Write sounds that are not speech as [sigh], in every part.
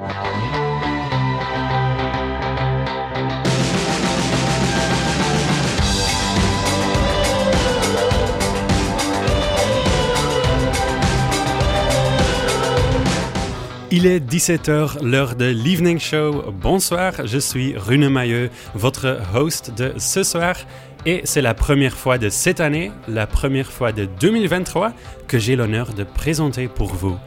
Il est 17h, l'heure de l'Evening Show. Bonsoir, je suis Rune Mailleux, votre host de ce soir. Et c'est la première fois de cette année, la première fois de 2023, que j'ai l'honneur de présenter pour vous.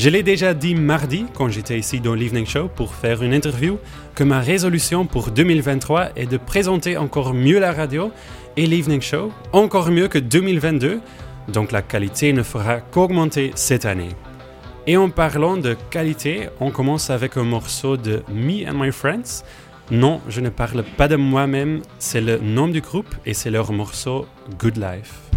Je l'ai déjà dit mardi, quand j'étais ici dans l'Evening Show pour faire une interview, que ma résolution pour 2023 est de présenter encore mieux la radio et l'Evening Show, encore mieux que 2022, donc la qualité ne fera qu'augmenter cette année. Et en parlant de qualité, on commence avec un morceau de Me and My Friends. Non, je ne parle pas de moi-même, c'est le nom du groupe et c'est leur morceau Good Life.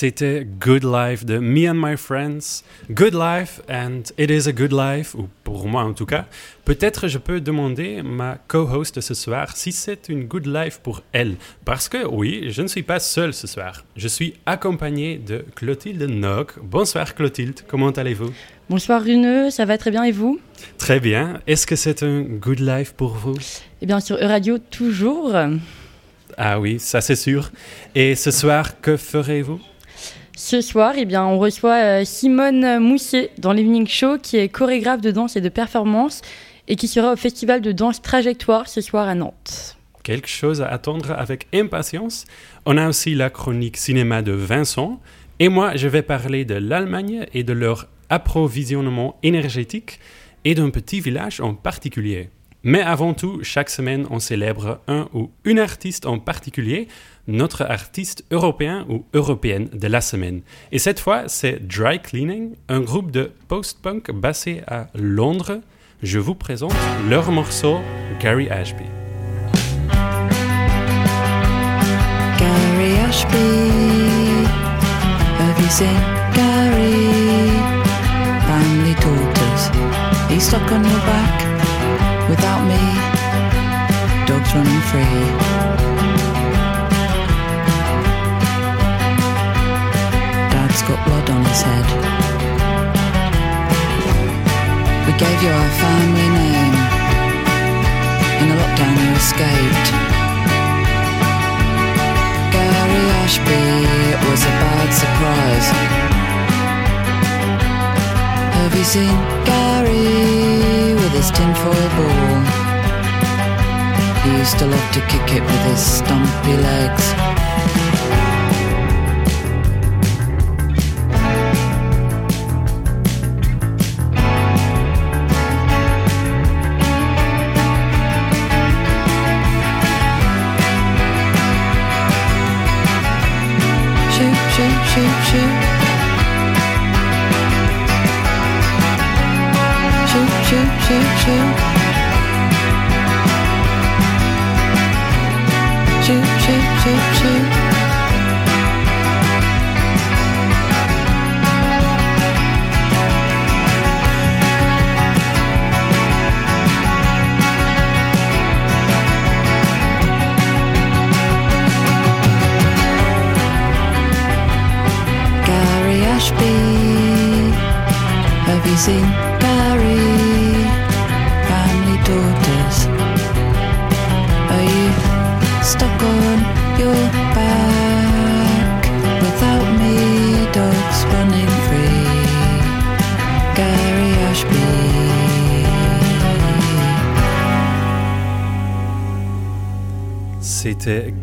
C'était Good Life de Me and My Friends. Good Life, and it is a good life, ou pour moi en tout cas. Peut-être je peux demander ma co-host ce soir si c'est une good life pour elle. Parce que oui, je ne suis pas seul ce soir. Je suis accompagné de Clotilde Nock. Bonsoir Clotilde, comment allez-vous? Bonsoir Runeux, ça va très bien et vous? Très bien. Est-ce que c'est un good life pour vous? Eh bien sur E-Radio, toujours. Ah oui, ça c'est sûr. Et ce soir, que ferez-vous? Ce soir, eh bien, on reçoit euh, Simone Moussier dans l'Evening Show, qui est chorégraphe de danse et de performance et qui sera au Festival de danse Trajectoire ce soir à Nantes. Quelque chose à attendre avec impatience. On a aussi la chronique cinéma de Vincent. Et moi, je vais parler de l'Allemagne et de leur approvisionnement énergétique et d'un petit village en particulier. Mais avant tout, chaque semaine, on célèbre un ou une artiste en particulier, notre artiste européen ou européenne de la semaine. Et cette fois, c'est Dry Cleaning, un groupe de post-punk basé à Londres. Je vous présente leur morceau Gary Ashby. Gary Ashby, have you seen Gary? Family daughters, he's stuck on your back without me. Dogs running free. Dad's got blood on his head. We gave you our family name. In the lockdown, you escaped. Gary Ashby, it was a bad surprise. Have you seen Gary with his tinfoil ball? He used to love to kick it with his stumpy legs.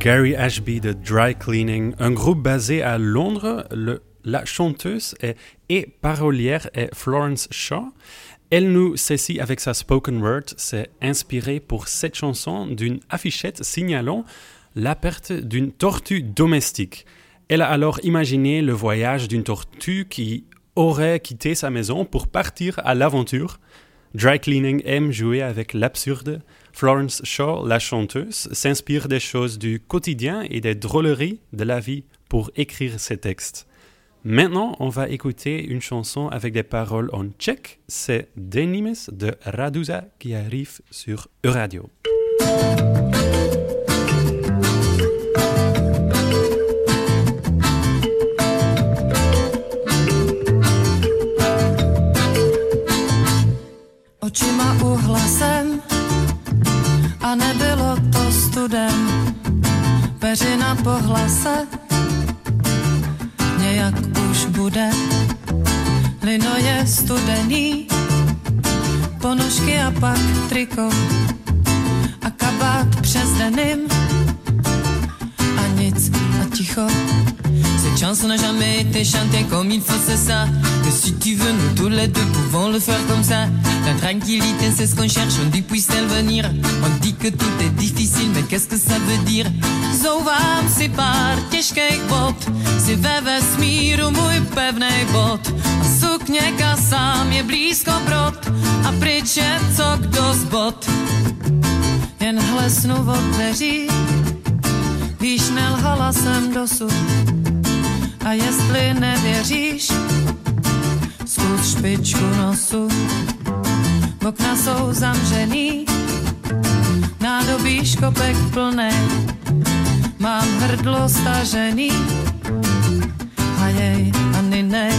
Gary Ashby de Dry Cleaning, un groupe basé à Londres. La chanteuse et, parolière est Florence Shaw. Elle nous saisit avec sa spoken word. C'est inspiré pour cette chanson d'une affichette signalant la perte d'une tortue domestique. Elle a alors imaginé le voyage d'une tortue qui aurait quitté sa maison pour partir à l'aventure. Dry Cleaning aime jouer avec l'absurde. Florence Shaw, la chanteuse, s'inspire des choses du quotidien et des drôleries de la vie pour écrire ses textes. Maintenant, on va écouter une chanson avec des paroles en tchèque. C'est Denimes de Raduza qui arrive sur Euradio. Očima uhla jsem a nebylo to studem. Peřina po hlase nějak už bude. Lino je studený, ponožky a pak triko a kabát přes denim a nic a ticho. Chanson n'a jamais été chantée comme il faut, c'est ça. Que si tu veux, nous tous les deux pouvons le faire comme ça. La tranquillité, c'est ce qu'on cherche, on dit puisse-t-elle venir? On dit que tout est difficile, mais qu'est-ce que ça veut dire? Zouvám si pár těžkých bod, si ve vesmíru můj pevnej bod. A sukněka sám je blízko brod, a pryč je co kdo z bod. jen hlesnu od dveří. Víš, nelhala jsem dosud. A jestli nevěříš, zkus špičku nosu. Okna jsou zamřený, nádobí škopek plné. Mám hrdlo stažený, a jej, a nej.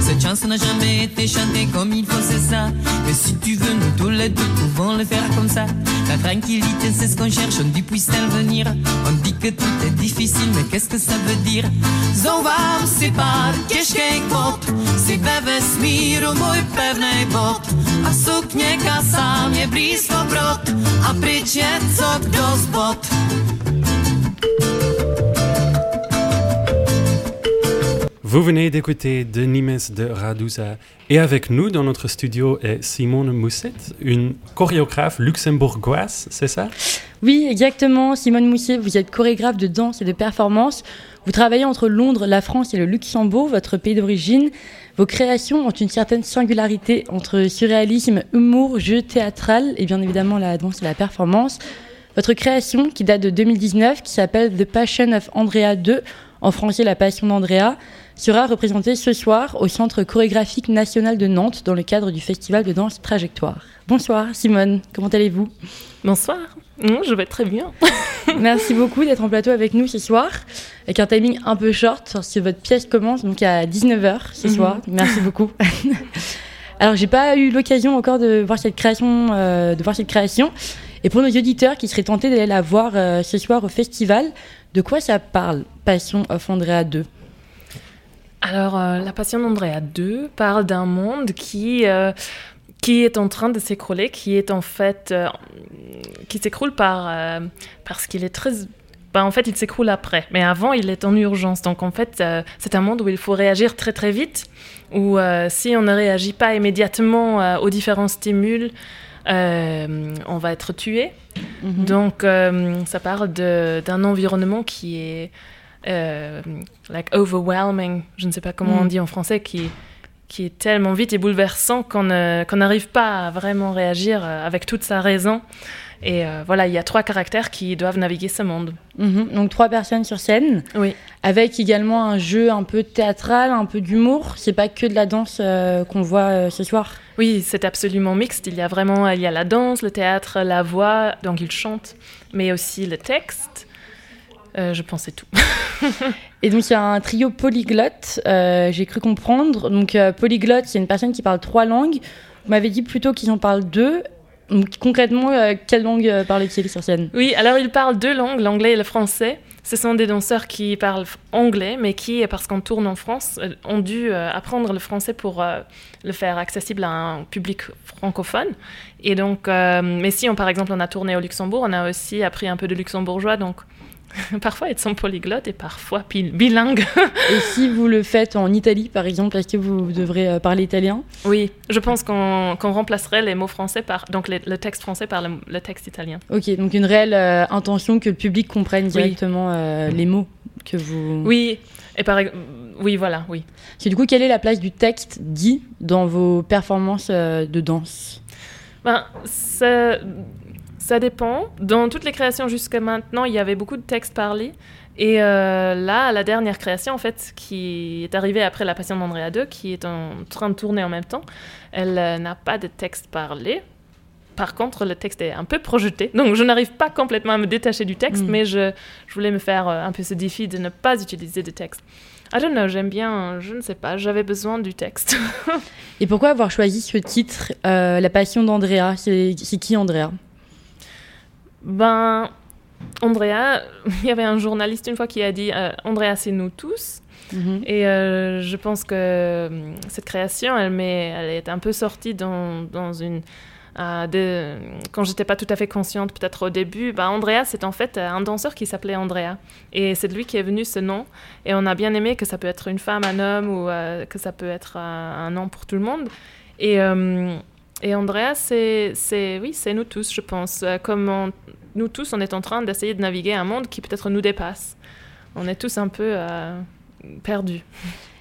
Cette chanson n'a jamais été chantée comme il faut, c'est ça. Mais si tu veux, nous les deux pouvons le faire comme ça. La tranquillité, c'est ce qu'on cherche, on dit puisse-t-elle venir On dit que tout est difficile, mais qu'est-ce que ça veut dire Zovám si pár těžkých bod, si ve vesmíru můj pevnej bod. A sukně kasám je blízko brod, a pryč je co kdo zbod. Vous venez d'écouter De Nimes de Radusa et avec nous dans notre studio est Simone Mousset, une chorégraphe luxembourgeoise, c'est ça? Oui, exactement. Simone Mousset, vous êtes chorégraphe de danse et de performance. Vous travaillez entre Londres, la France et le Luxembourg, votre pays d'origine. Vos créations ont une certaine singularité entre surréalisme, humour, jeu théâtral et bien évidemment la danse et la performance. Votre création, qui date de 2019, qui s'appelle The Passion of Andrea 2, en français La Passion d'Andrea, sera représentée ce soir au Centre chorégraphique national de Nantes dans le cadre du festival de danse Trajectoire. Bonsoir Simone, comment allez-vous? Bonsoir, je vais très bien. [laughs] Merci beaucoup d'être en plateau avec nous ce soir, avec un timing un peu short, parce que votre pièce commence donc à 19h ce soir. Merci beaucoup. [laughs] Alors j'ai pas eu l'occasion encore de voir cette création, euh, de voir cette création. Et pour nos auditeurs qui seraient tentés d'aller la voir euh, ce soir au festival, de quoi ça parle, Passion of Andrea 2 Alors, euh, La Passion d'Andrea 2 parle d'un monde qui, euh, qui est en train de s'écrouler, qui est en fait. euh, qui s'écroule par, parce qu'il est très. bah, en fait, il s'écroule après. Mais avant, il est en urgence. Donc, en fait, c'est un monde où il faut réagir très, très vite. Où si on ne réagit pas immédiatement aux différents stimules, euh, on va être tué. Mhm. Donc, ça parle d'un environnement qui est euh, like overwhelming, je ne sais pas comment Mm. on dit en français, qui, qui est tellement vite et bouleversant qu'on qu'on n'arrive pas à vraiment réagir euh, avec toute sa raison. Et euh, voilà, il y a trois caractères qui doivent naviguer ce monde. Mhm. Donc trois personnes sur scène, Oui. avec également un jeu un peu théâtral, un peu d'humour. C'est pas que de la danse euh, qu'on voit euh, ce soir. Oui, c'est absolument mixte. Il y a vraiment il y a la danse, le théâtre, la voix, donc ils chantent, mais aussi le texte. Euh, je pensais tout. [laughs] Et donc il y a un trio polyglotte, euh, j'ai cru comprendre. Donc euh, polyglotte, c'est une personne qui parle trois langues. Vous m'avez dit plutôt qu'ils en parlent deux. Donc, concrètement, euh, quelle langue parlent-ils sur scène? Oui, alors ils parlent deux langues, l'anglais et le français. Ce sont des danseurs qui parlent anglais, mais qui, parce qu'on tourne en France, ont dû apprendre le français pour le faire accessible à un public francophone. Et donc, mais si on, par exemple, on a tourné au Luxembourg, on a aussi appris un peu de luxembourgeois, donc [laughs] parfois ils sont polyglottes et parfois bil- bilingues. Et si vous le faites en Italie, par exemple, est-ce que vous devrez euh, parler italien? Oui, je pense qu'on remplacerait les mots français par, donc les- le texte français par le, le texte italien. Ok, donc une réelle euh, intention que le public comprenne directement euh, les mots que vous... Oui, et par, oui, voilà, oui. Du coup, quelle est la place du texte dit dans vos performances euh, de danse? Ben, ça, dépend. Dans toutes les créations jusqu'à maintenant, il y avait beaucoup de textes parlés. Et euh, là, la dernière création, en fait, qui est arrivée après La Passion d'Andrea 2, qui est en train de tourner en même temps, elle euh, n'a pas de texte parlé. Par contre, le texte est un peu projeté. Donc, je n'arrive pas complètement à me détacher du texte, Mm. mais je, je voulais me faire euh, un peu ce défi de ne pas utiliser de texte. I don't know, j'aime bien, je ne sais pas, j'avais besoin du texte. [laughs] Et pourquoi avoir choisi ce titre, La Passion d'Andrea? C'est qui Andrea? Ben, Andrea, [laughs] il y avait un journaliste une fois qui a dit euh, Andrea, c'est nous tous. Mhm. Et euh, je pense que euh, cette création, elle, est un peu sortie dans, dans une. euh, de, quand j'étais pas tout à fait consciente, peut-être au début, bah, Andrea, c'est en fait un danseur qui s'appelait Andrea. Et c'est de lui qui est venu ce nom. Et on a bien aimé que ça peut être une femme, un homme, ou euh, que ça peut être un, un nom pour tout le monde. Et, euh, et Andrea, c'est, oui, c'est nous tous, je pense. Euh, Comme nous tous, on est en train d'essayer de naviguer un monde qui peut-être nous dépasse. On est tous un peu euh, perdus.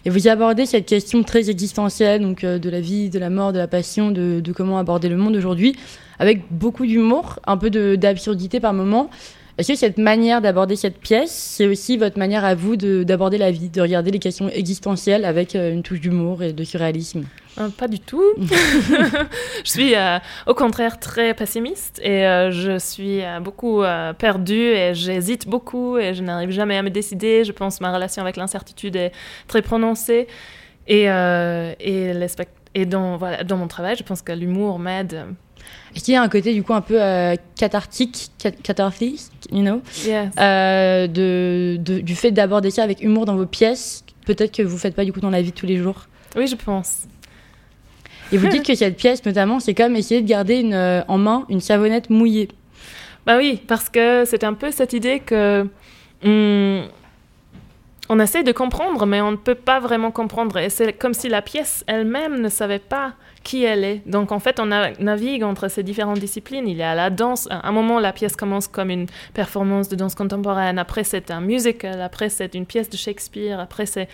Et vous abordez cette question très existentielle, donc euh, de la vie, de la mort, de la passion, de, de comment aborder le monde aujourd'hui, avec beaucoup d'humour, un peu d'absurdité par moment. Est-ce que cette manière d'aborder cette pièce, c'est aussi votre manière à vous de- d'aborder la vie, de regarder les questions existentielles avec euh, une touche d'humour et de surréalisme? Euh, pas du tout. [laughs] je suis euh, au contraire très pessimiste et euh, je suis beaucoup perdue et j'hésite beaucoup et je n'arrive jamais à me décider. Je pense que ma relation avec l'incertitude est très prononcée et, et, les spect- et dans, voilà, dans mon travail, je pense que l'humour m'aide. Est-ce qu'il y a un côté du coup un peu euh, cathartique, cat- cathartique, you know, Yes. euh, de, de- du fait d'aborder ça avec humour dans vos pièces, peut-être que vous faites pas du coup dans la vie de tous les jours Oui, je pense. Et vous dites que cette pièce, notamment, c'est comme essayer de garder une, euh, en main une savonnette mouillée. Bah oui, parce que c'est un peu cette idée que hum, on essaie de comprendre, mais on ne peut pas vraiment comprendre. Et c'est comme si la pièce elle-même ne savait pas qui elle est. Donc en fait, on navigue entre ces différentes disciplines. Il y a la danse. À un moment, la pièce commence comme une performance de danse contemporaine. Après, c'est un musical. Après, c'est une pièce de Shakespeare. Après, c'est,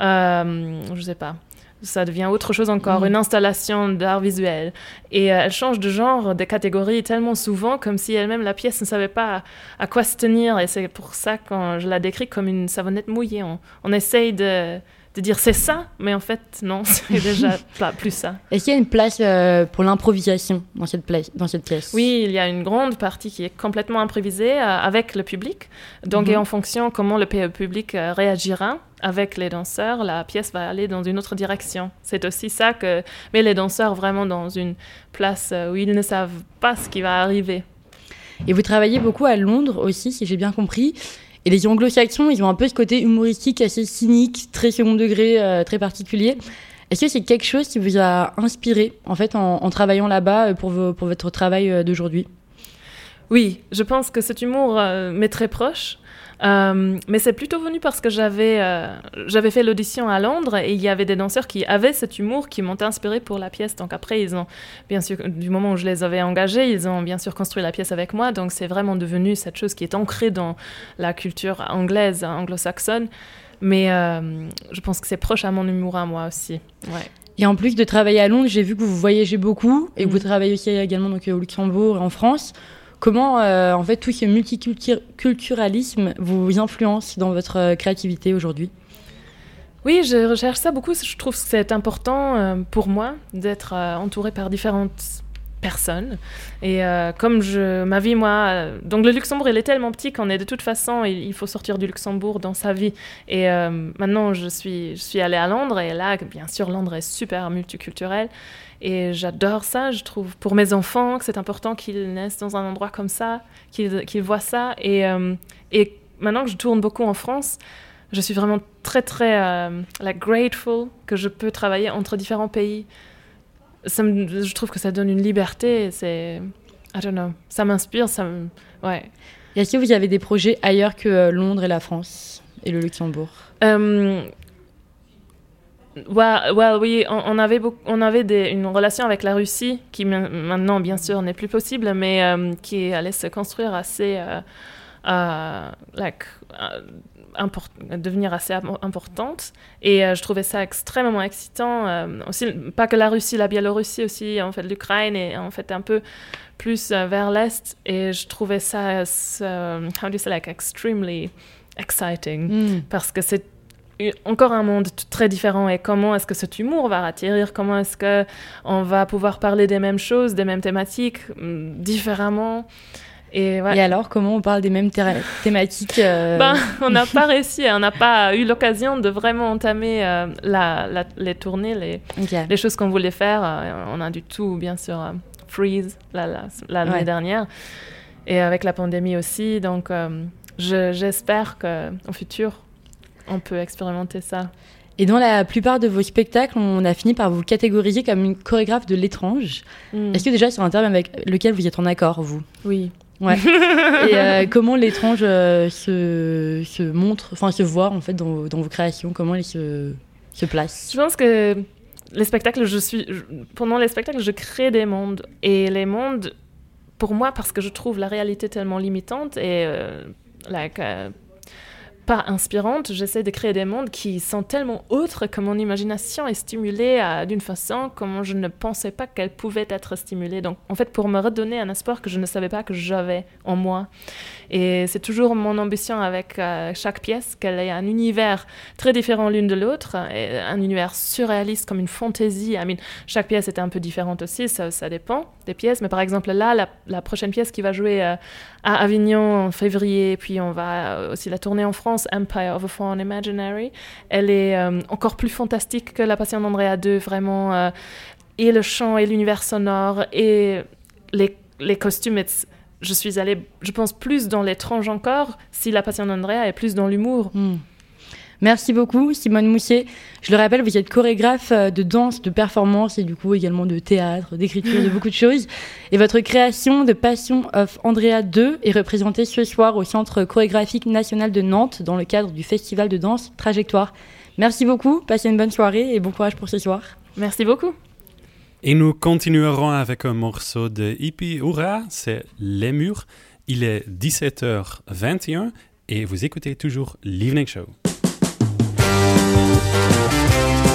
euh, je sais pas. Ça devient autre chose encore, Mhm. une installation d'art visuel. Et euh, elle change de genre, de catégorie tellement souvent, comme si elle-même, la pièce, ne savait pas à, à quoi se tenir. Et c'est pour ça quand je la décris comme une savonnette mouillée. On, on essaye de, de dire c'est ça, mais en fait, non, [laughs] c'est déjà [laughs] pas plus ça. Est-ce qu'il y a une place euh, pour l'improvisation dans cette, dans cette pièce? Oui, il y a une grande partie qui est complètement improvisée euh, avec le public. Donc, Mhm. et en fonction comment le pu- public euh, réagira avec les danseurs, la pièce va aller dans une autre direction. C'est aussi ça que met les danseurs vraiment dans une place où ils ne savent pas ce qui va arriver. Et vous travaillez beaucoup à Londres aussi, si j'ai bien compris. Et les anglo-saxons, ils ont un peu ce côté humoristique assez cynique, très second degré, euh, très particulier. Est-ce que c'est quelque chose qui vous a inspiré, en fait, en, travaillant là-bas euh, pour, votre travail euh, d'aujourd'hui? Oui, je pense que cet humour m'est très proche. Euh, mais c'est plutôt venu parce que j'avais euh, j'avais fait l'audition à Londres et il y avait des danseurs qui avaient cet humour qui m'ont inspiré pour la pièce. Donc après, ils ont, bien sûr, du moment où je les avais engagés, ils ont bien sûr construit la pièce avec moi. Donc c'est vraiment devenu cette chose qui est ancrée dans la culture anglaise, anglo-saxonne. Mais euh, je pense que c'est proche à mon humour à moi aussi. Ouais. Et en plus de travailler à Londres, j'ai vu que vous voyagez beaucoup et que vous Mhm. travaillez aussi également donc, au Luxembourg et en France. Comment, euh, en fait, tout ce multiculturalisme vous influence dans votre euh, créativité aujourd'hui? Oui, je recherche ça beaucoup. Je trouve que c'est important euh, pour moi d'être entourée par différentes personnes. Et euh, comme je, ma vie, moi, donc le Luxembourg, il est tellement petit qu'on est de toute façon, il, faut sortir du Luxembourg dans sa vie. Et euh, maintenant, je suis, je suis allée à Londres et là, bien sûr, Londres est super multiculturel. Et j'adore ça, je trouve, pour mes enfants, que c'est important qu'ils naissent dans un endroit comme ça, qu'ils qu'ils voient ça. Et, euh, et maintenant que je tourne beaucoup en France, je suis vraiment très, très like, grateful que je peux travailler entre différents pays. Ça me- je trouve que ça donne une liberté. C'est. I don't know. Ça m'inspire. Ça me. Ouais. Est-ce que vous avez des projets ailleurs que euh, Londres et la France et le Luxembourg? Euh, well, well, oui, on, on avait, beaucoup- on avait des- une relation avec la Russie qui ma- maintenant, bien sûr, n'est plus possible, mais euh, qui allait se construire assez. like, import- devenir assez importante. Et euh, je trouvais ça extrêmement excitant. euh, aussi, pas que la Russie, la Biélorussie aussi, en fait, l'Ukraine et en fait un peu plus euh, vers l'Est. Et je trouvais ça, how do you say, like, extremely exciting Hmm. parce que c'est encore un monde très différent et comment est-ce que cet humour va atterrir comment est-ce que on va pouvoir parler des mêmes choses des mêmes thématiques hum, différemment? Et ouais. Et alors, comment on parle des mêmes [laughs] thématiques euh, Ben, on n'a [laughs] pas réussi, on n'a pas eu l'occasion de vraiment entamer euh, la, la- les tournées, les, les choses qu'on voulait faire. euh, on a du tout, bien sûr, euh, freeze la- la- l'année Ouais. dernière. Et avec la pandémie aussi. Donc, euh, je- j'espère qu'au futur, on peut expérimenter ça. Et dans la plupart de vos spectacles, on a fini par vous catégoriser comme une chorégraphe de l'étrange. Mm. Est-ce que déjà c'est un terme avec lequel vous êtes en accord, vous? Oui. Ouais. [laughs] Et euh, comment l'étrange euh, se, se montre, enfin se voit en fait dans, vos- dans vos créations? Comment il se, se place? Je pense que les spectacles, je suis, je- pendant les spectacles, je crée des mondes. Et les mondes, pour moi, parce que je trouve la réalité tellement limitante et euh, like, pas inspirantes, j'essaie de créer des mondes qui sont tellement autres que mon imagination est stimulée euh, d'une façon comme je ne pensais pas qu'elle pouvait être stimulée. Donc, en fait, pour me redonner un espoir que je ne savais pas que j'avais en moi. Et c'est toujours mon ambition avec euh, chaque pièce qu'elle ait un univers très différent l'une de l'autre, un univers surréaliste comme une fantaisie. Chaque pièce est un peu différente aussi, ça, dépend des pièces. Mais par exemple, là, la, prochaine pièce qui va jouer euh, à Avignon en février, puis on va aussi la tourner en France, Empire of a Fallen Imaginary, elle est euh, encore plus fantastique que La Passion d'Andrea 2, vraiment. et le chant, et l'univers sonore, et les, les costumes, je suis allée, je pense, plus dans l'étrange encore, si La Passion d'Andrea est plus dans l'humour. Hmm. Merci beaucoup, Simone Moussier. Je le rappelle, vous êtes chorégraphe euh, de danse, de performance et du coup également de théâtre, d'écriture, de [laughs] beaucoup de choses. Et votre création de Passion of Andrea 2 est représentée ce soir au Centre chorégraphique national de Nantes dans le cadre du festival de danse Trajectoire. Merci beaucoup, passez une bonne soirée et bon courage pour ce soir. Merci beaucoup. Et nous continuerons avec un morceau de Hippie Hurrah, c'est Les Murs. Il est 17h21 et vous écoutez toujours l'Evening Show. Música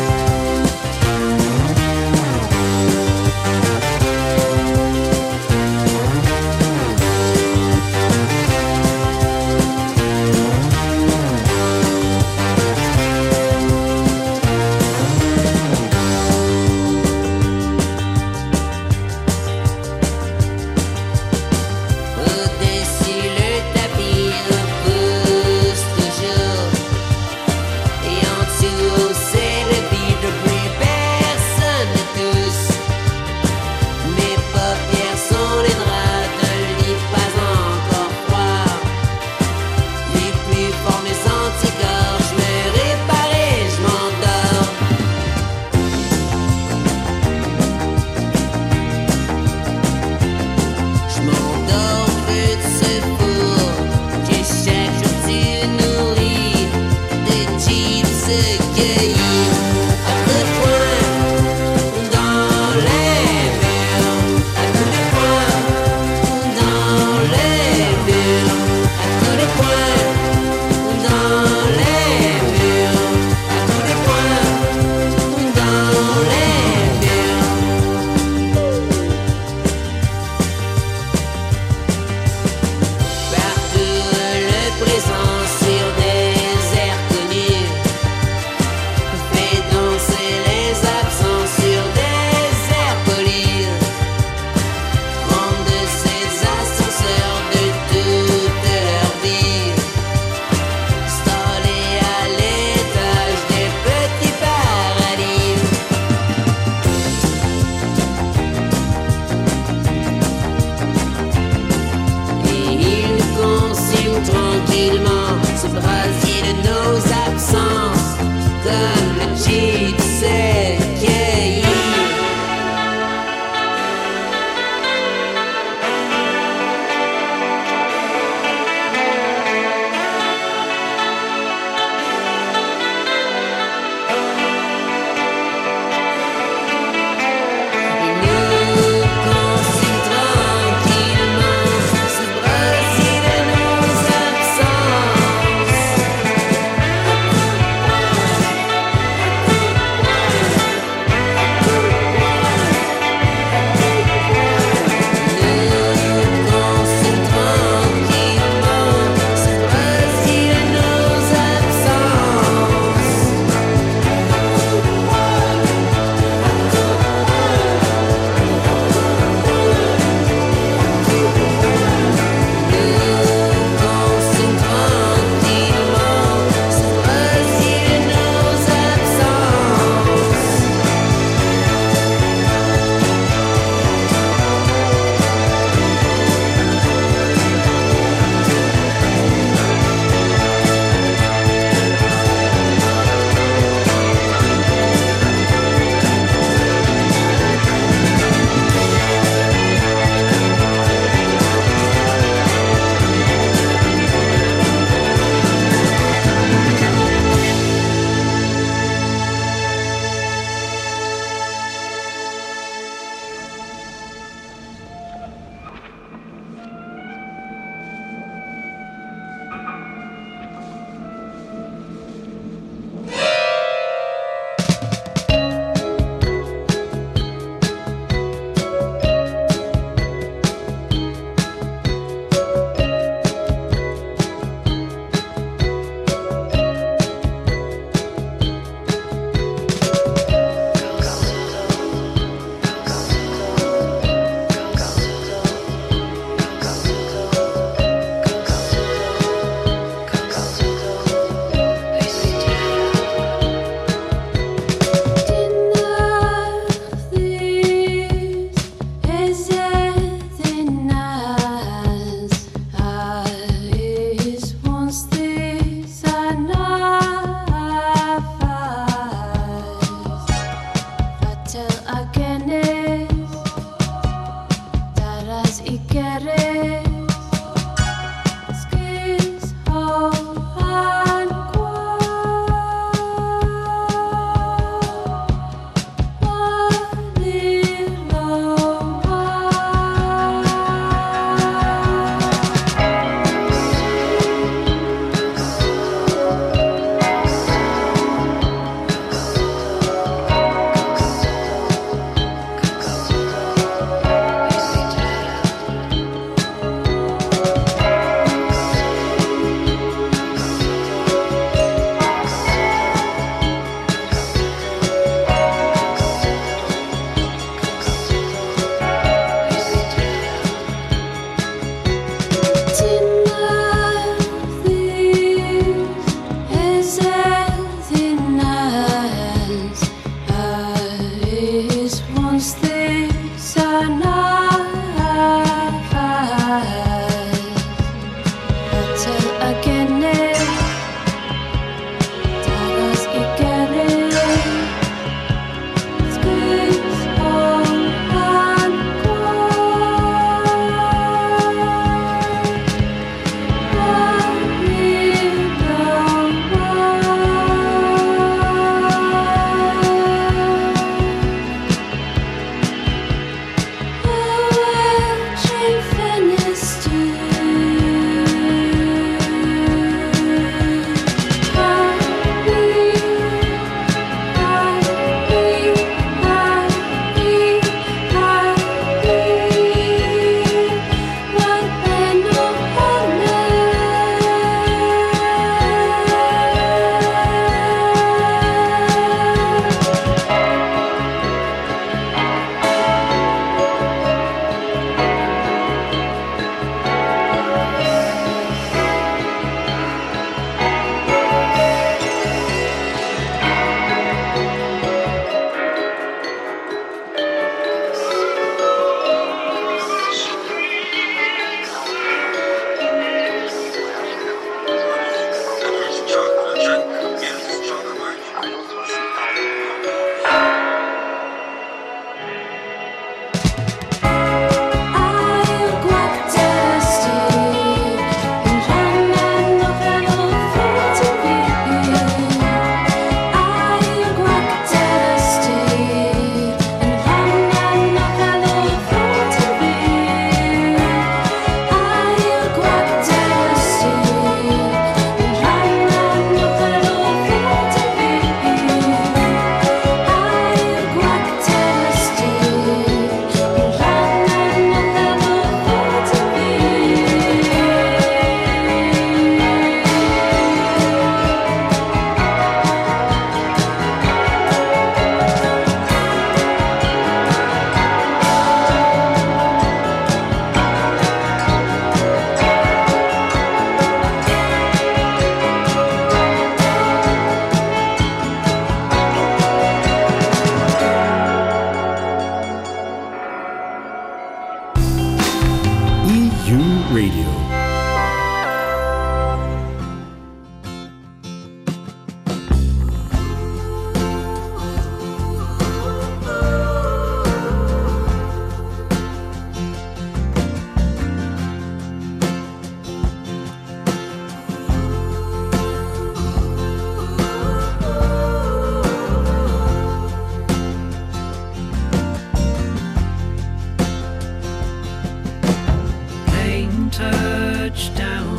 touchdown.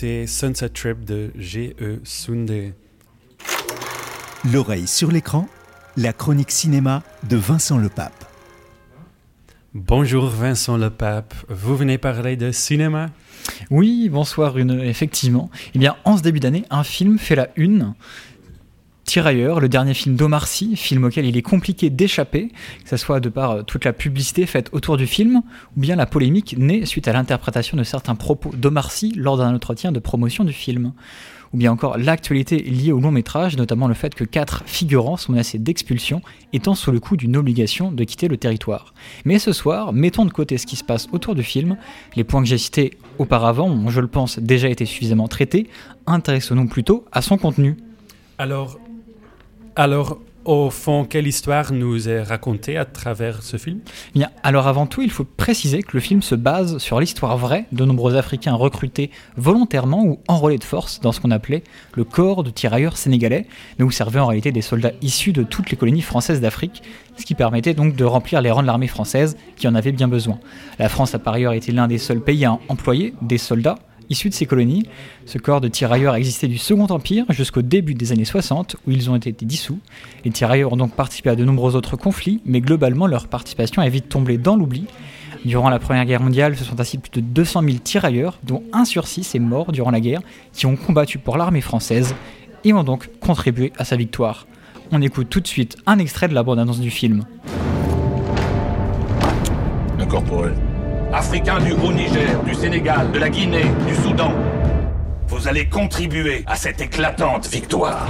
D'écouter Sunset Trip de G.E. Sunde. L'oreille sur l'écran, la chronique cinéma de Vincent Lepape. Bonjour Vincent Le Pape, vous venez parler de cinéma? Oui, bonsoir Rune, effectivement. Eh bien, en ce début d'année, un film fait la une. Tirailleurs, le dernier film d'Omar Sy, film auquel il est compliqué d'échapper, que ce soit de par euh, toute la publicité faite autour du film, ou bien la polémique née suite à l'interprétation de certains propos d'Omar Sy lors d'un entretien de promotion du film. Ou bien encore l'actualité liée au long métrage, notamment le fait que quatre figurants sont menacés d'expulsion, étant sous le coup d'une obligation de quitter le territoire. Mais ce soir, mettons de côté ce qui se passe autour du film, les points que j'ai cités auparavant ont, je le pense, déjà été suffisamment traités, intéressons-nous plutôt à son contenu. Alors, alors, au fond, quelle histoire nous est racontée à travers ce film? Bien, alors avant tout, il faut préciser que le film se base sur l'histoire vraie de nombreux Africains recrutés volontairement ou enrôlés de force dans ce qu'on appelait le corps de tirailleurs sénégalais, mais où servaient en réalité des soldats issus de toutes les colonies françaises d'Afrique, ce qui permettait donc de remplir les rangs de l'armée française qui en avait bien besoin. La France a par ailleurs été l'un des seuls pays à employer des soldats issus de ces colonies. Ce corps de tirailleurs existait du Second Empire jusqu'au début des années 60 où ils ont été dissous. Les tirailleurs ont donc participé à de nombreux autres conflits, mais globalement leur participation est vite tombée dans l'oubli. Durant la Première Guerre mondiale, ce sont ainsi plus de 200 000 tirailleurs, dont 1 sur 6 est mort durant la guerre, qui ont combattu pour l'armée française et ont donc contribué à sa victoire. On écoute tout de suite un extrait de la bande-annonce du film. Incorporé. Africains du Haut-Niger, du Sénégal, de la Guinée, du Soudan. Vous allez contribuer à cette éclatante victoire.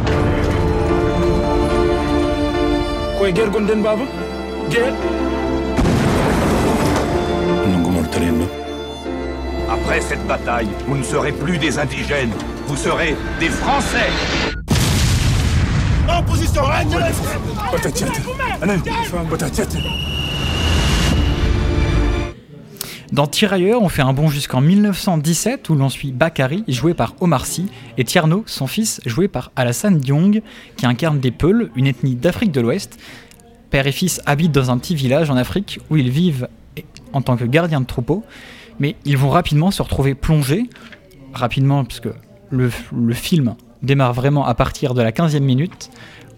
Après cette bataille, vous ne serez plus des indigènes, vous serez des Français. en position Dans Tirailleurs, on fait un bond jusqu'en 1917 où l'on suit Bakary, joué par Omar Sy, et Tierno, son fils, joué par Alassane Diong, qui incarne des Peuls, une ethnie d'Afrique de l'Ouest. Père et fils habitent dans un petit village en Afrique où ils vivent en tant que gardiens de troupeaux, mais ils vont rapidement se retrouver plongés, rapidement puisque le, le film démarre vraiment à partir de la 15e minute,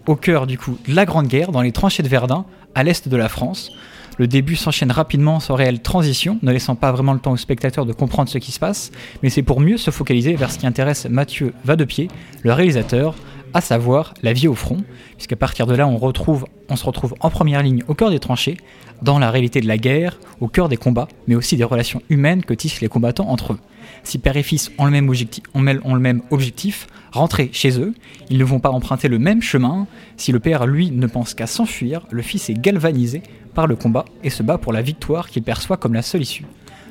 au cœur du coup de la Grande Guerre, dans les tranchées de Verdun, à l'est de la France. Le début s'enchaîne rapidement sans réelle transition, ne laissant pas vraiment le temps au spectateur de comprendre ce qui se passe, mais c'est pour mieux se focaliser vers ce qui intéresse Mathieu Vadepied, le réalisateur, à savoir la vie au front, puisqu'à partir de là on, se retrouve en première ligne au cœur des tranchées, dans la réalité de la guerre, au cœur des combats, mais aussi des relations humaines que tissent les combattants entre eux. Si père et fils ont le même objectif, ont le même objectif, rentrer chez eux, ils ne vont pas emprunter le même chemin. Si le père, lui, ne pense qu'à s'enfuir, le fils est galvanisé par le combat et se bat pour la victoire qu'il perçoit comme la seule issue.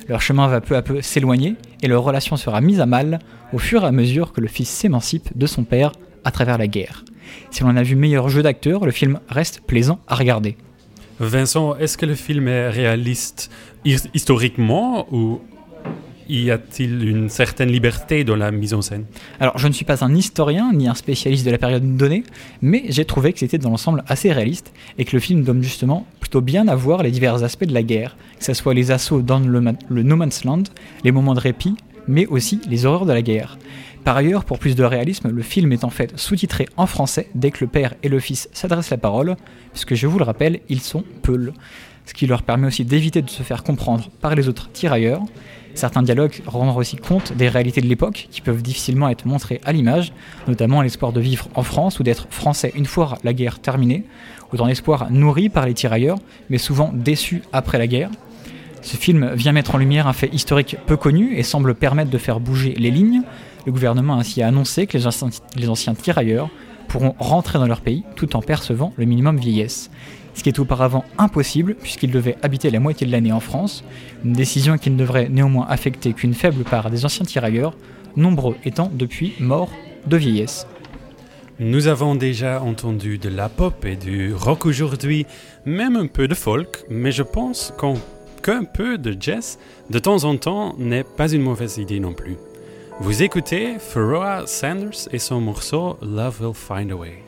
Leur chemin va peu à peu s'éloigner et leur relation sera mise à mal au fur et à mesure que le fils s'émancipe de son père à travers la guerre. Si l'on a vu meilleur jeu d'acteur, le film reste plaisant à regarder. Vincent, est-ce que le film est réaliste his- historiquement ou y a-t-il une certaine liberté dans la mise en scène? Alors, je ne suis pas un historien ni un spécialiste de la période donnée, mais j'ai trouvé que c'était dans l'ensemble assez réaliste et que le film donne justement plutôt bien à voir les divers aspects de la guerre, que ce soit les assauts dans le, No Man's Land, les moments de répit, mais aussi les horreurs de la guerre. Par ailleurs, pour plus de réalisme, le film est en fait sous-titré en français dès que le père et le fils s'adressent la parole, puisque je vous le rappelle, ils sont peuls, ce qui leur permet aussi d'éviter de se faire comprendre par les autres tirailleurs. Certains dialogues rendent aussi compte des réalités de l'époque qui peuvent difficilement être montrées à l'image, notamment l'espoir de vivre en France ou d'être français une fois la guerre terminée, ou dans l'espoir nourri par les tirailleurs, mais souvent déçus après la guerre. Ce film vient mettre en lumière un fait historique peu connu et semble permettre de faire bouger les lignes. Le gouvernement a ainsi annoncé que les anciens tirailleurs pourront rentrer dans leur pays tout en percevant le minimum vieillesse. Ce qui est auparavant impossible puisqu'ils devaient habiter la moitié de l'année en France, une décision qui ne devrait néanmoins affecter qu'une faible part des anciens tirailleurs, nombreux étant depuis morts de vieillesse. Nous avons déjà entendu de la pop et du rock aujourd'hui, même un peu de folk, mais je pense qu'un peu de jazz, de temps en temps, n'est pas une mauvaise idée non plus. Vous écoutez Pharoah Sanders et son morceau Love Will Find a Way.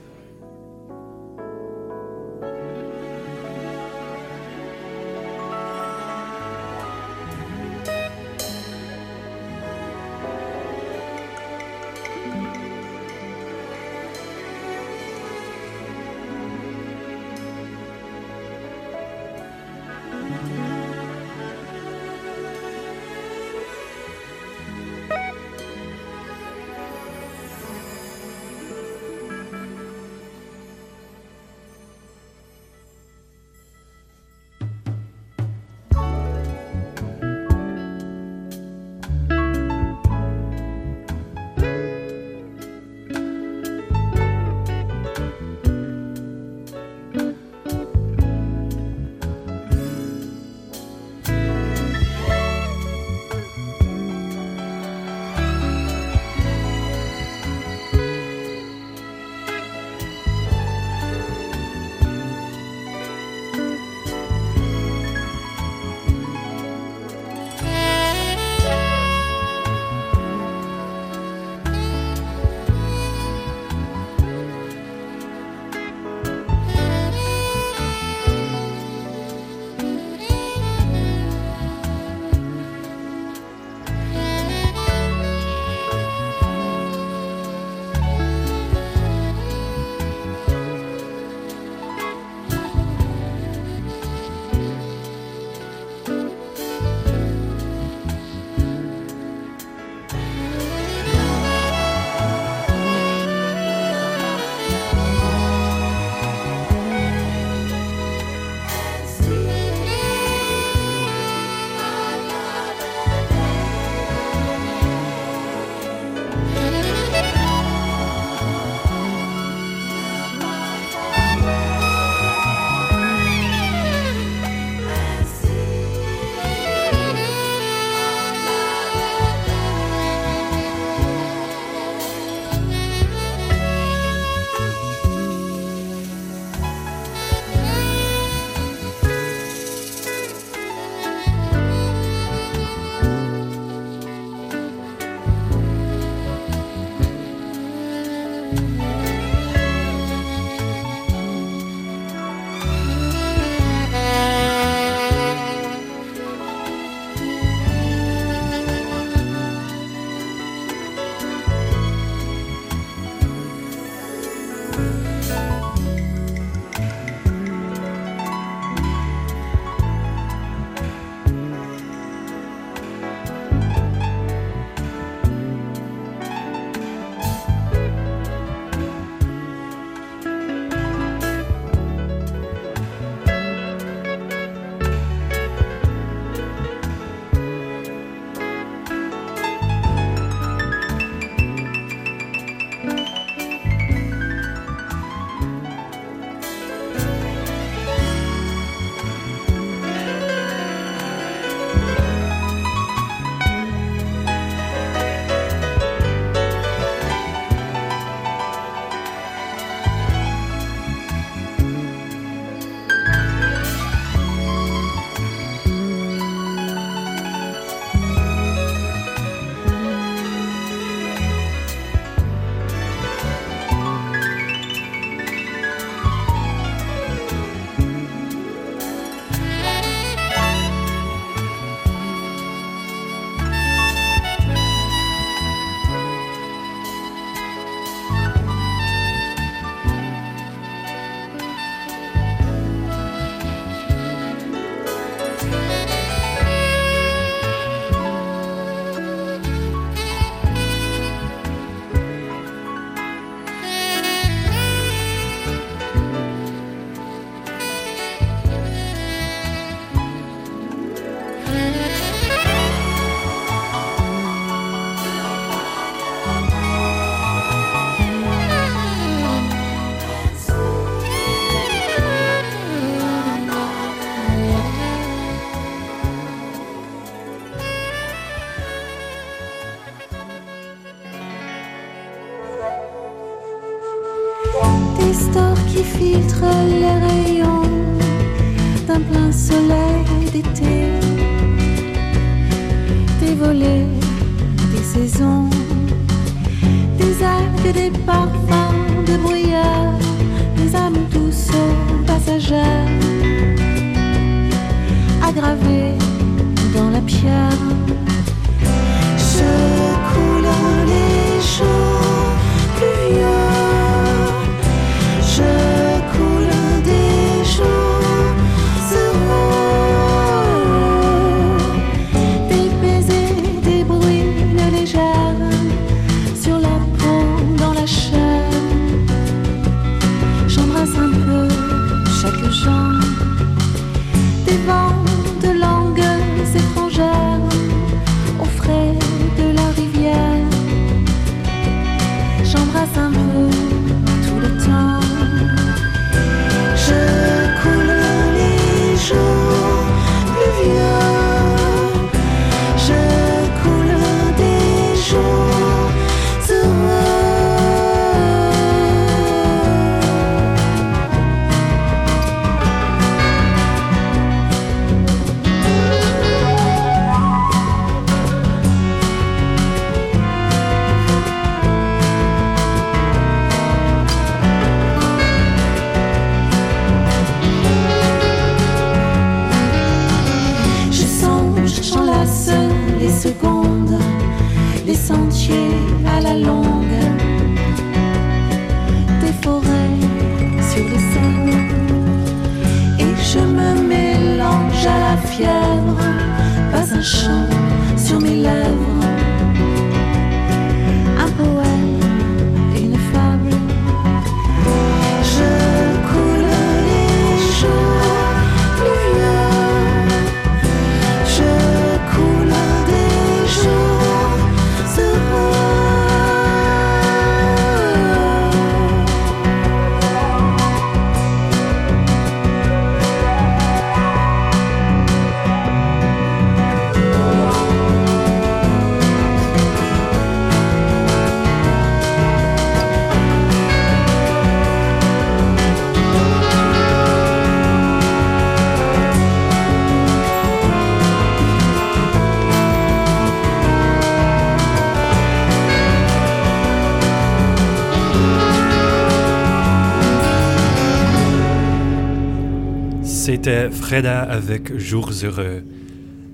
C'était Freda avec Jours heureux.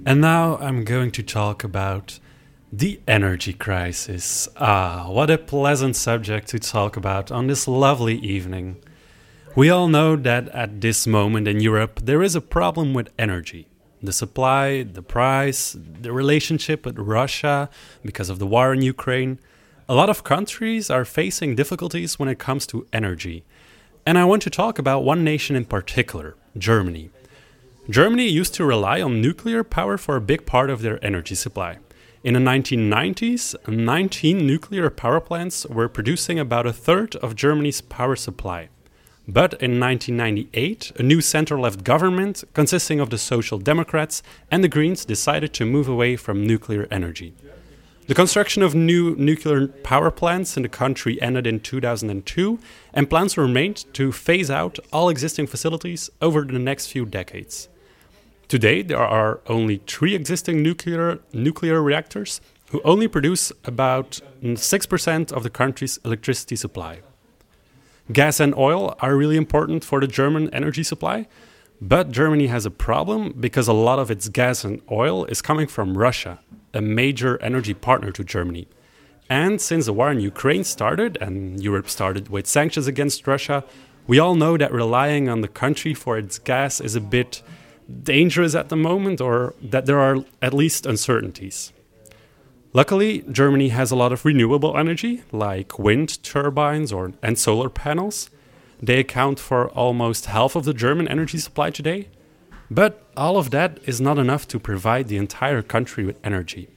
And now I'm going to talk about the energy crisis. Ah, what a pleasant subject to talk about on this lovely evening. We all know that at this moment in Europe there is a problem with energy. The supply, the price, the relationship with Russia because of the war in Ukraine. A lot of countries are facing difficulties when it comes to energy. And I want to talk about one nation in particular, Germany. Germany used to rely on nuclear power for a big part of their energy supply. In the 1990s, 19 nuclear power plants were producing about a third of Germany's power supply. But in 1998, a new center left government consisting of the Social Democrats and the Greens decided to move away from nuclear energy. The construction of new nuclear power plants in the country ended in 2002, and plans were made to phase out all existing facilities over the next few decades. Today, there are only three existing nuclear, nuclear reactors who only produce about 6% of the country's electricity supply. Gas and oil are really important for the German energy supply, but Germany has a problem because a lot of its gas and oil is coming from Russia, a major energy partner to Germany. And since the war in Ukraine started and Europe started with sanctions against Russia, we all know that relying on the country for its gas is a bit dangerous at the moment, or that there are at least uncertainties. Luckily, Germany has a lot of renewable energy, like wind turbines or, and solar panels. They account for almost half of the German energy supply today. But all of that is not enough to provide the entire country with energy.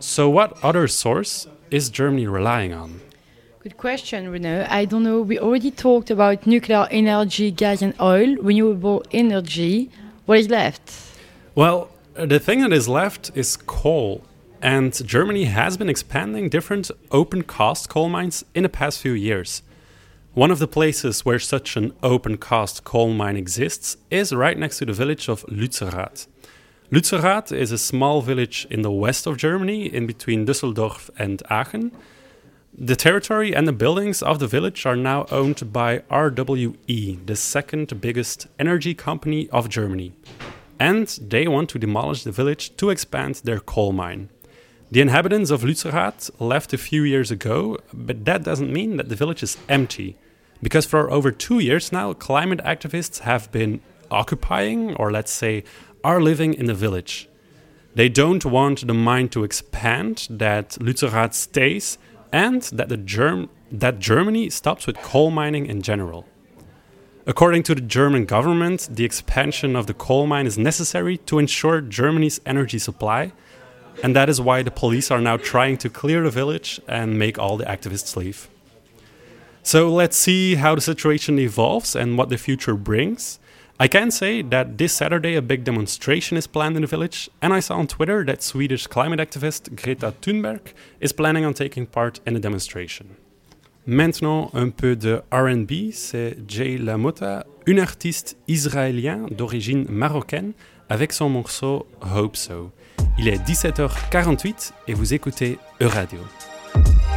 So, what other source is Germany relying on? Good question, Renaud. I don't know. We already talked about nuclear energy, gas and oil, renewable energy. What is left? Well, the thing that is left is coal. And Germany has been expanding different open cast coal mines in the past few years. One of the places where such an open cast coal mine exists is right next to the village of Lützerath. Lützerath is a small village in the west of Germany, in between Düsseldorf and Aachen. The territory and the buildings of the village are now owned by RWE, the second biggest energy company of Germany. And they want to demolish the village to expand their coal mine. The inhabitants of Lützerath left a few years ago, but that doesn't mean that the village is empty. Because for over two years now, climate activists have been occupying, or let's say, are living in the village. They don't want the mine to expand, that Lützerath stays, and that, the Germ- that Germany stops with coal mining in general. According to the German government, the expansion of the coal mine is necessary to ensure Germany's energy supply, and that is why the police are now trying to clear the village and make all the activists leave. So let's see how the situation evolves and what the future brings. I can say that this Saturday a big demonstration is planned in the village, and I saw on Twitter that Swedish climate activist Greta Thunberg is planning on taking part in the demonstration. Maintenant, un peu de RB, c'est Jay LaMotta, une artiste israélien d'origine marocaine, avec son morceau Hope So. Il est 17h48 et vous écoutez Euradio. There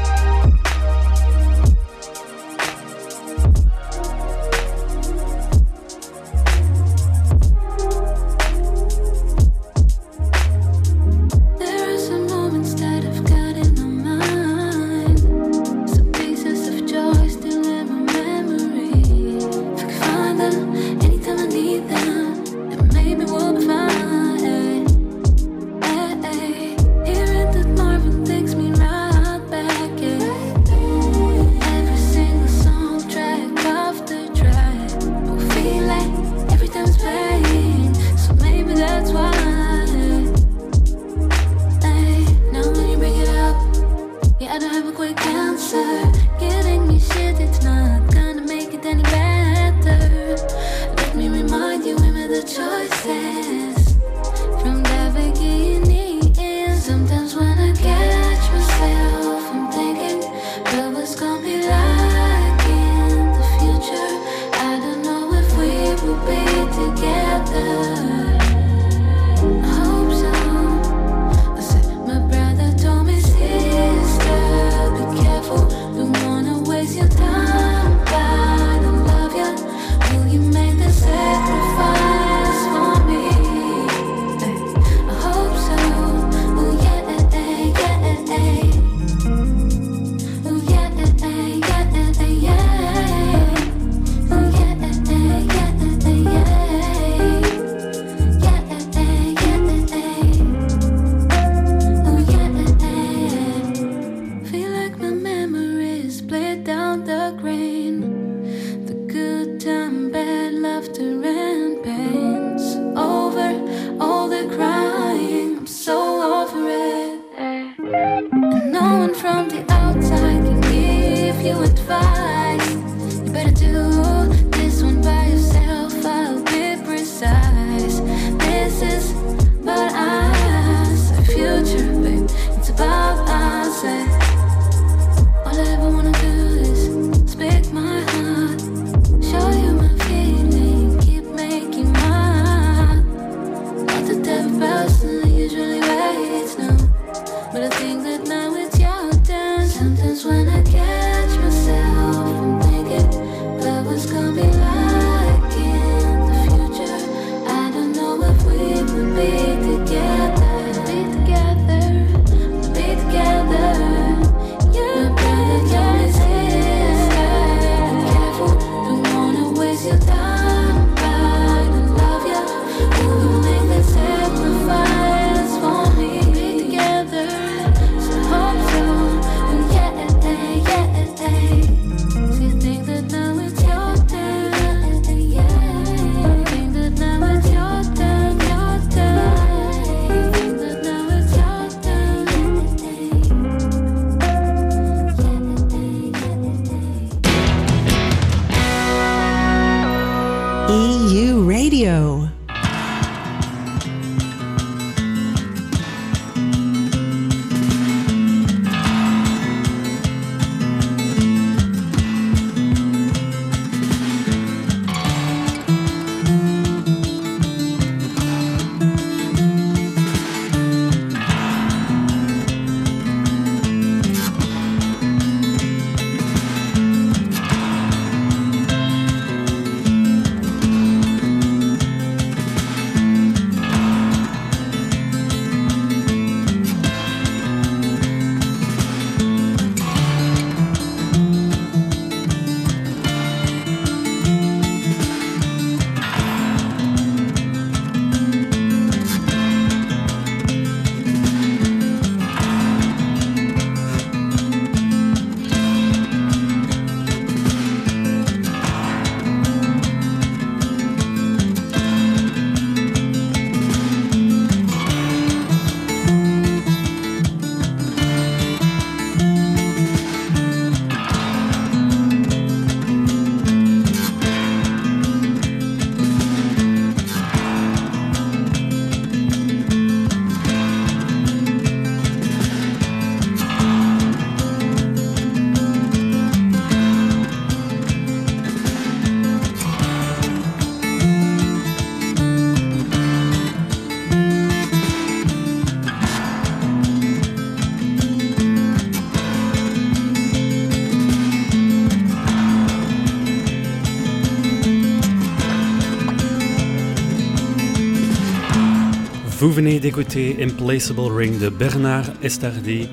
venez d'écouter Implaceable Ring de Bernard Estardi.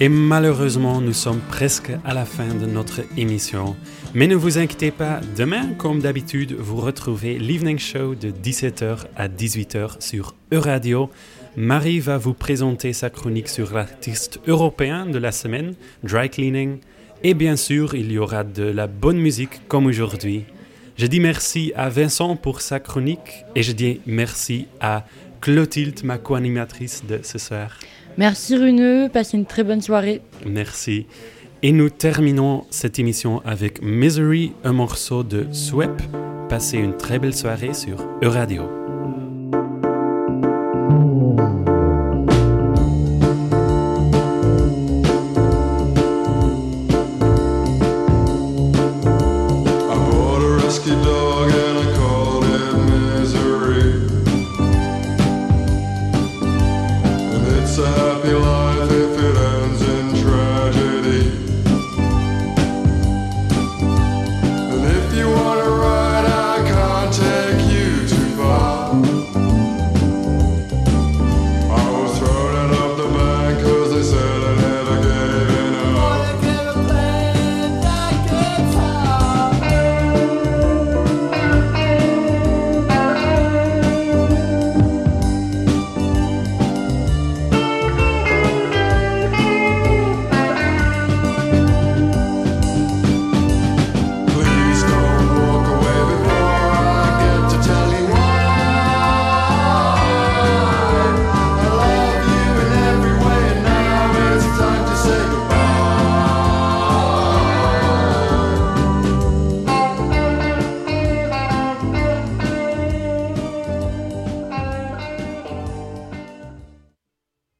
Et malheureusement, nous sommes presque à la fin de notre émission. Mais ne vous inquiétez pas, demain, comme d'habitude, vous retrouvez l'Evening Show de 17h à 18h sur Euradio. Marie va vous présenter sa chronique sur l'artiste européen de la semaine, Dry Cleaning. Et bien sûr, il y aura de la bonne musique comme aujourd'hui. Je dis merci à Vincent pour sa chronique et je dis merci à Clotilde, ma co-animatrice de ce soir. Merci Runeux, passez une très bonne soirée. Merci. Et nous terminons cette émission avec Misery, un morceau de Swep. Passez une très belle soirée sur Euradio.